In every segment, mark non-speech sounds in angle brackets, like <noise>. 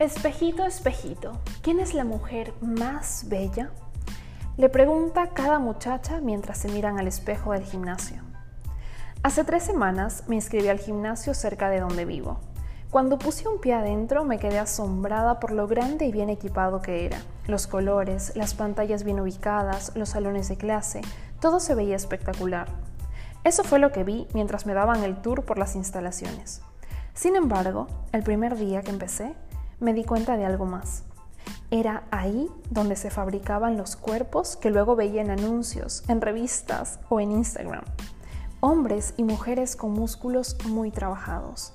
Espejito, espejito, ¿quién es la mujer más bella? Le pregunta cada muchacha mientras se miran al espejo del gimnasio. Hace tres semanas me inscribí al gimnasio cerca de donde vivo. Cuando puse un pie adentro me quedé asombrada por lo grande y bien equipado que era. Los colores, las pantallas bien ubicadas, los salones de clase, todo se veía espectacular. Eso fue lo que vi mientras me daban el tour por las instalaciones. Sin embargo, el primer día que empecé, me di cuenta de algo más. Era ahí donde se fabricaban los cuerpos que luego veía en anuncios, en revistas o en Instagram. Hombres y mujeres con músculos muy trabajados.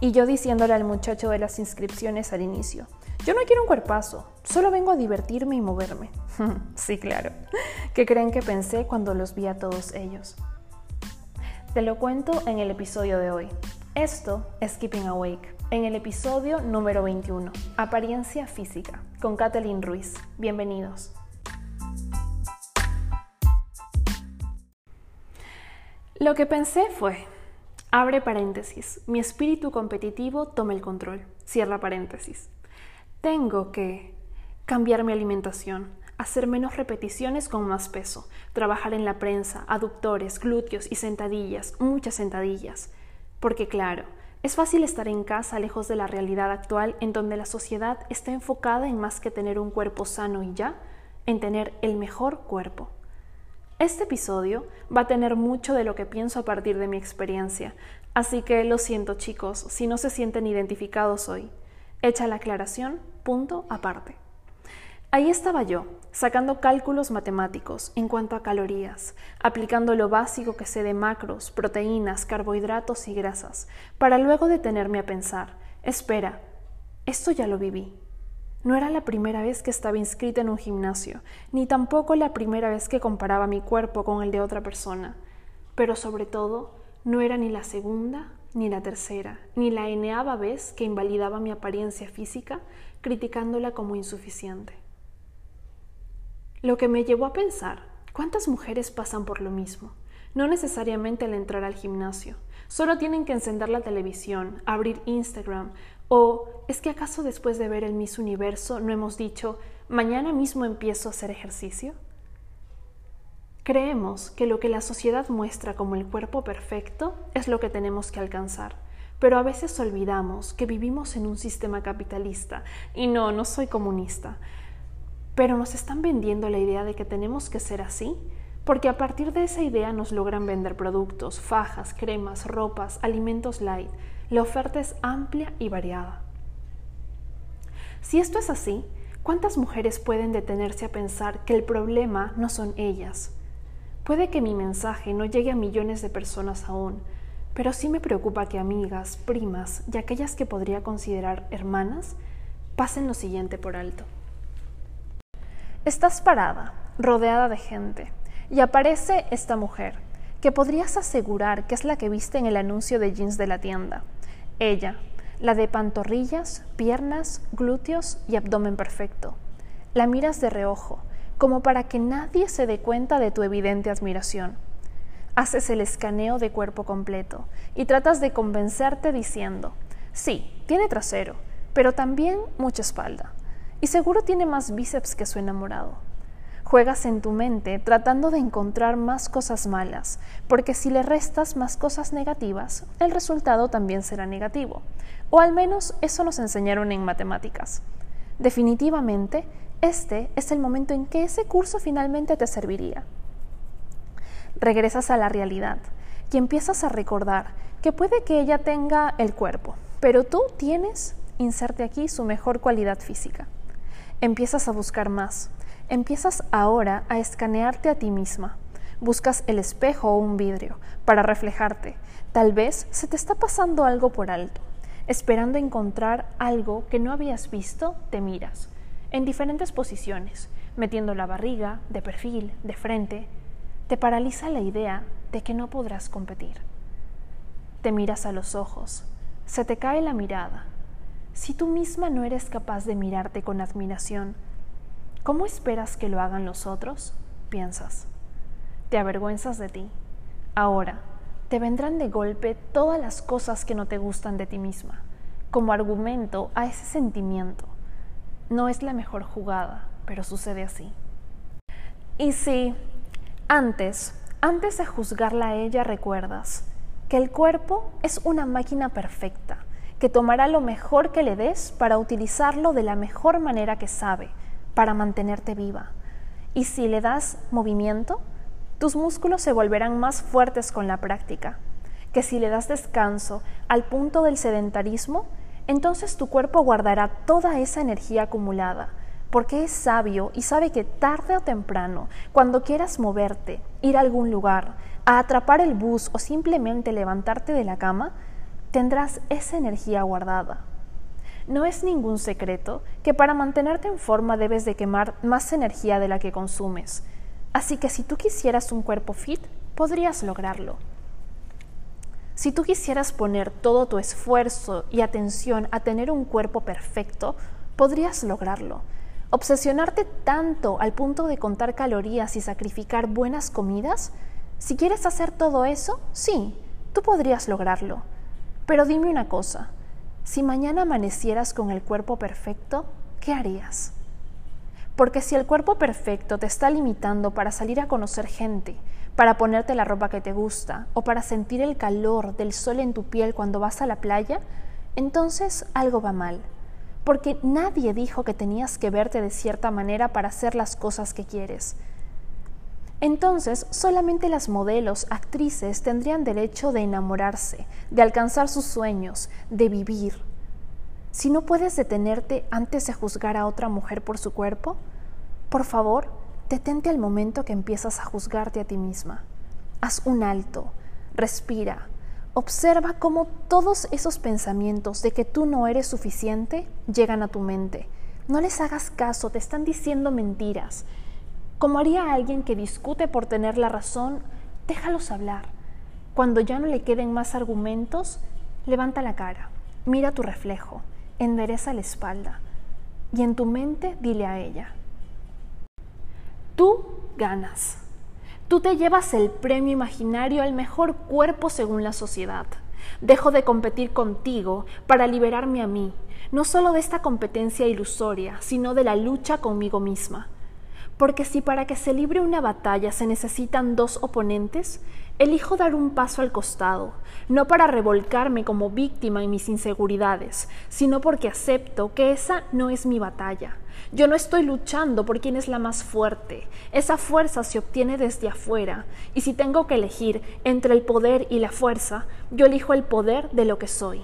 Y yo diciéndole al muchacho de las inscripciones al inicio, yo no quiero un cuerpazo, solo vengo a divertirme y moverme. <laughs> sí, claro. ¿Qué creen que pensé cuando los vi a todos ellos? Te lo cuento en el episodio de hoy. Esto es Keeping Awake en el episodio número 21, Apariencia Física, con Kathleen Ruiz. Bienvenidos. Lo que pensé fue, abre paréntesis, mi espíritu competitivo toma el control, cierra paréntesis. Tengo que cambiar mi alimentación, hacer menos repeticiones con más peso, trabajar en la prensa, aductores, glúteos y sentadillas, muchas sentadillas. Porque claro, es fácil estar en casa lejos de la realidad actual en donde la sociedad está enfocada en más que tener un cuerpo sano y ya, en tener el mejor cuerpo. Este episodio va a tener mucho de lo que pienso a partir de mi experiencia, así que lo siento chicos si no se sienten identificados hoy. Hecha la aclaración, punto aparte. Ahí estaba yo, sacando cálculos matemáticos en cuanto a calorías, aplicando lo básico que sé de macros, proteínas, carbohidratos y grasas, para luego detenerme a pensar, espera, esto ya lo viví. No era la primera vez que estaba inscrita en un gimnasio, ni tampoco la primera vez que comparaba mi cuerpo con el de otra persona, pero sobre todo, no era ni la segunda, ni la tercera, ni la eneava vez que invalidaba mi apariencia física, criticándola como insuficiente. Lo que me llevó a pensar, ¿cuántas mujeres pasan por lo mismo? No necesariamente al entrar al gimnasio, solo tienen que encender la televisión, abrir Instagram, o ¿es que acaso después de ver el Miss Universo no hemos dicho, mañana mismo empiezo a hacer ejercicio? Creemos que lo que la sociedad muestra como el cuerpo perfecto es lo que tenemos que alcanzar, pero a veces olvidamos que vivimos en un sistema capitalista, y no, no soy comunista, pero nos están vendiendo la idea de que tenemos que ser así, porque a partir de esa idea nos logran vender productos, fajas, cremas, ropas, alimentos light. La oferta es amplia y variada. Si esto es así, ¿cuántas mujeres pueden detenerse a pensar que el problema no son ellas? Puede que mi mensaje no llegue a millones de personas aún, pero sí me preocupa que amigas, primas y aquellas que podría considerar hermanas pasen lo siguiente por alto. Estás parada, rodeada de gente, y aparece esta mujer, que podrías asegurar que es la que viste en el anuncio de jeans de la tienda. Ella, la de pantorrillas, piernas, glúteos y abdomen perfecto. La miras de reojo, como para que nadie se dé cuenta de tu evidente admiración. Haces el escaneo de cuerpo completo y tratas de convencerte diciendo, sí, tiene trasero, pero también mucha espalda y seguro tiene más bíceps que su enamorado. Juegas en tu mente tratando de encontrar más cosas malas, porque si le restas más cosas negativas, el resultado también será negativo. O al menos eso nos enseñaron en matemáticas. Definitivamente, este es el momento en que ese curso finalmente te serviría. Regresas a la realidad y empiezas a recordar que puede que ella tenga el cuerpo, pero tú tienes, inserte aquí, su mejor cualidad física. Empiezas a buscar más. Empiezas ahora a escanearte a ti misma. Buscas el espejo o un vidrio para reflejarte. Tal vez se te está pasando algo por alto. Esperando encontrar algo que no habías visto, te miras. En diferentes posiciones, metiendo la barriga, de perfil, de frente. Te paraliza la idea de que no podrás competir. Te miras a los ojos. Se te cae la mirada si tú misma no eres capaz de mirarte con admiración, ¿cómo esperas que lo hagan los otros? Piensas. Te avergüenzas de ti. Ahora, te vendrán de golpe todas las cosas que no te gustan de ti misma. como argumento a ese sentimiento. No es la mejor jugada, pero sucede así. Y si antes, antes de juzgarla a ella recuerdas que el cuerpo es una máquina perfecta, que tomará lo mejor que le des para utilizarlo de la mejor manera que sabe, para mantenerte viva. Y si le das movimiento, tus músculos se volverán más fuertes con la práctica, que si le das descanso al punto del sedentarismo, entonces tu cuerpo guardará toda esa energía acumulada, porque es sabio y sabe que tarde o temprano, cuando quieras moverte, ir a algún lugar, a atrapar el bus o simplemente levantarte de la cama, tendrás esa energía guardada. No es ningún secreto que para mantenerte en forma debes de quemar más energía de la que consumes. Así que si tú quisieras un cuerpo fit, podrías lograrlo. Si tú quisieras poner todo tu esfuerzo y atención a tener un cuerpo perfecto, podrías lograrlo. Obsesionarte tanto al punto de contar calorías y sacrificar buenas comidas, si quieres hacer todo eso, sí, tú podrías lograrlo. Pero dime una cosa, si mañana amanecieras con el cuerpo perfecto, ¿qué harías? Porque si el cuerpo perfecto te está limitando para salir a conocer gente, para ponerte la ropa que te gusta o para sentir el calor del sol en tu piel cuando vas a la playa, entonces algo va mal. Porque nadie dijo que tenías que verte de cierta manera para hacer las cosas que quieres. Entonces, solamente las modelos, actrices tendrían derecho de enamorarse, de alcanzar sus sueños, de vivir. Si no puedes detenerte antes de juzgar a otra mujer por su cuerpo, por favor, detente al momento que empiezas a juzgarte a ti misma. Haz un alto, respira, observa cómo todos esos pensamientos de que tú no eres suficiente llegan a tu mente. No les hagas caso, te están diciendo mentiras. Como haría alguien que discute por tener la razón, déjalos hablar. Cuando ya no le queden más argumentos, levanta la cara, mira tu reflejo, endereza la espalda y en tu mente dile a ella, Tú ganas. Tú te llevas el premio imaginario al mejor cuerpo según la sociedad. Dejo de competir contigo para liberarme a mí, no solo de esta competencia ilusoria, sino de la lucha conmigo misma. Porque si para que se libre una batalla se necesitan dos oponentes, elijo dar un paso al costado, no para revolcarme como víctima en mis inseguridades, sino porque acepto que esa no es mi batalla. Yo no estoy luchando por quién es la más fuerte. Esa fuerza se obtiene desde afuera. Y si tengo que elegir entre el poder y la fuerza, yo elijo el poder de lo que soy.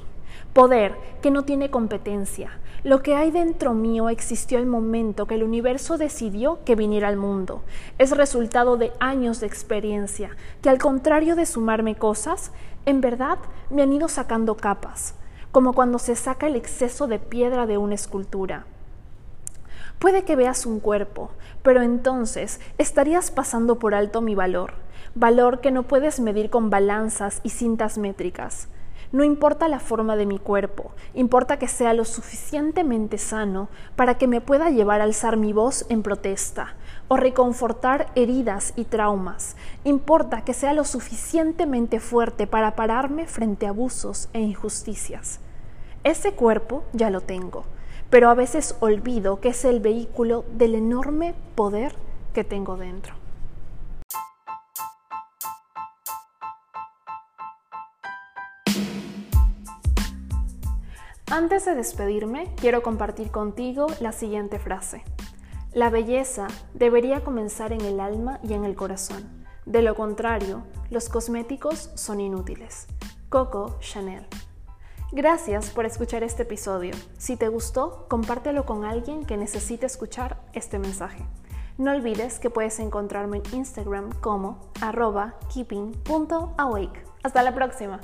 Poder que no tiene competencia. Lo que hay dentro mío existió el momento que el universo decidió que viniera al mundo. Es resultado de años de experiencia, que al contrario de sumarme cosas, en verdad me han ido sacando capas, como cuando se saca el exceso de piedra de una escultura. Puede que veas un cuerpo, pero entonces estarías pasando por alto mi valor, valor que no puedes medir con balanzas y cintas métricas. No importa la forma de mi cuerpo, importa que sea lo suficientemente sano para que me pueda llevar a alzar mi voz en protesta o reconfortar heridas y traumas. Importa que sea lo suficientemente fuerte para pararme frente a abusos e injusticias. Ese cuerpo ya lo tengo pero a veces olvido que es el vehículo del enorme poder que tengo dentro. Antes de despedirme, quiero compartir contigo la siguiente frase. La belleza debería comenzar en el alma y en el corazón. De lo contrario, los cosméticos son inútiles. Coco Chanel. Gracias por escuchar este episodio. Si te gustó, compártelo con alguien que necesite escuchar este mensaje. No olvides que puedes encontrarme en Instagram como arroba keeping.awake. Hasta la próxima.